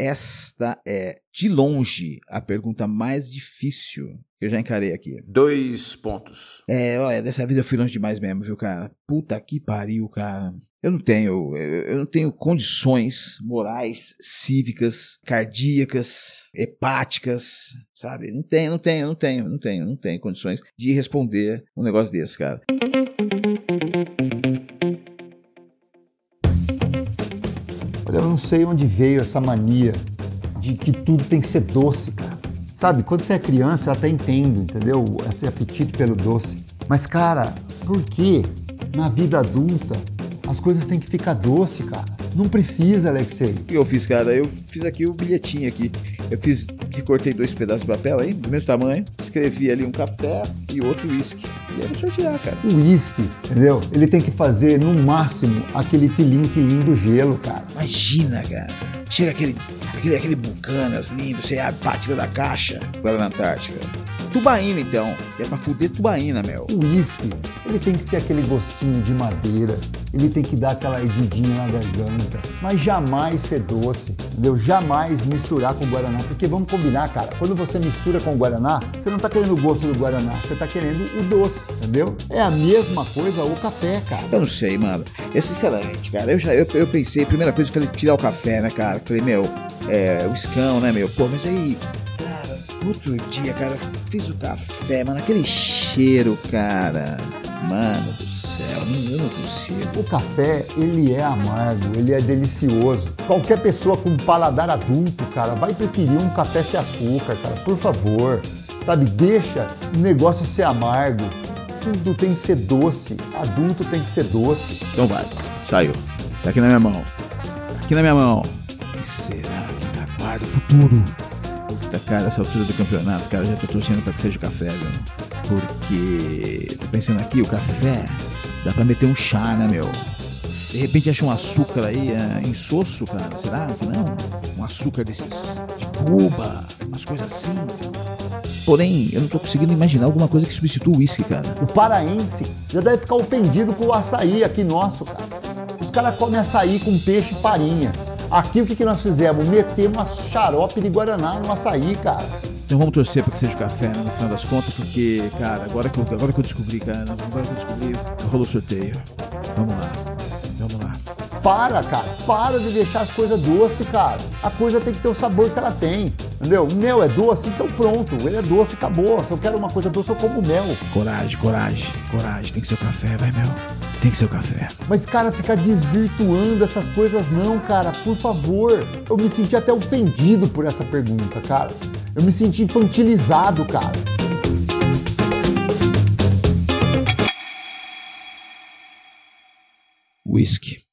Esta é, de longe, a pergunta mais difícil que eu já encarei aqui. Dois pontos. É, olha, dessa vez eu fui longe demais mesmo, viu, cara? Puta que pariu, cara. Eu não tenho, eu não tenho condições morais, cívicas, cardíacas, hepáticas, sabe? Não tenho, não tenho, não tenho, não tenho, não tenho condições de responder um negócio desse, cara. Eu não sei onde veio essa mania de que tudo tem que ser doce, cara. Sabe, quando você é criança, eu até entendo, entendeu? Esse apetite pelo doce. Mas, cara, por que na vida adulta as coisas têm que ficar doce, cara? Não precisa, Alexei. O que eu fiz, cara? Eu fiz aqui o bilhetinho aqui. Eu fiz, recortei dois pedaços de papel aí, do mesmo tamanho. Escrevi ali um café e outro uísque. E aí eu sortear, cara. O uísque, entendeu? Ele tem que fazer, no máximo, aquele tilim-tilim do gelo, cara. Imagina, cara. Chega aquele, aquele, aquele Bucanas lindo, você abre, tira da caixa. Guarda na Antártica. Tubaína, então. É pra fuder tubaína, meu. O uísque, ele tem que ter aquele gostinho de madeira, ele tem que dar aquela ardidinha na garganta, mas jamais ser doce, entendeu? Jamais misturar com o Guaraná, porque vamos combinar, cara, quando você mistura com o Guaraná, você não tá querendo o gosto do Guaraná, você tá querendo o doce, entendeu? É a mesma coisa o café, cara. Eu não sei, mano. Eu, sinceramente, cara, eu já eu, eu pensei, primeira coisa, eu falei, tirar o café, né, cara? Falei, meu, é, o escão, né, meu? Pô, mas aí, outro dia, cara, fiz o café, mano, aquele cheiro, cara. Mano do céu, eu não consigo. O café, ele é amargo, ele é delicioso. Qualquer pessoa com paladar adulto, cara, vai preferir um café sem açúcar, cara, por favor. Sabe, deixa o negócio ser amargo. Tudo tem que ser doce. Adulto tem que ser doce. Então vai, saiu. Tá aqui na minha mão. Tá aqui na minha mão. O que será que me aguarda o futuro? Puta, cara, essa altura do campeonato, cara, já tô torcendo pra que seja o café, viu? Porque, tô pensando aqui, o café, dá pra meter um chá, né, meu? De repente acha um açúcar aí é, insosso, cara, será que não? Um açúcar desses, de Cuba, umas coisas assim. Porém, eu não tô conseguindo imaginar alguma coisa que substitua o uísque, cara. O paraense já deve ficar ofendido com o açaí aqui nosso, cara. Os caras comem açaí com peixe e farinha. Aqui o que, que nós fizemos? Metemos uma xarope de Guaraná no açaí, cara. Então vamos torcer pra que seja o café, né, no final das contas, porque, cara, agora que eu, agora que eu descobri, cara, agora que eu descobri, rolou o sorteio. Vamos lá, vamos lá. Para, cara. Para de deixar as coisas doces, cara. A coisa tem que ter o sabor que ela tem. Entendeu? O mel é doce, então pronto. Ele é doce, acabou. Se eu quero uma coisa doce, eu como mel. Coragem, coragem, coragem. Tem que ser o café, vai, meu. Tem que ser o café. Mas, cara, ficar desvirtuando essas coisas não, cara. Por favor. Eu me senti até ofendido por essa pergunta, cara. Eu me senti infantilizado, cara. Whisky.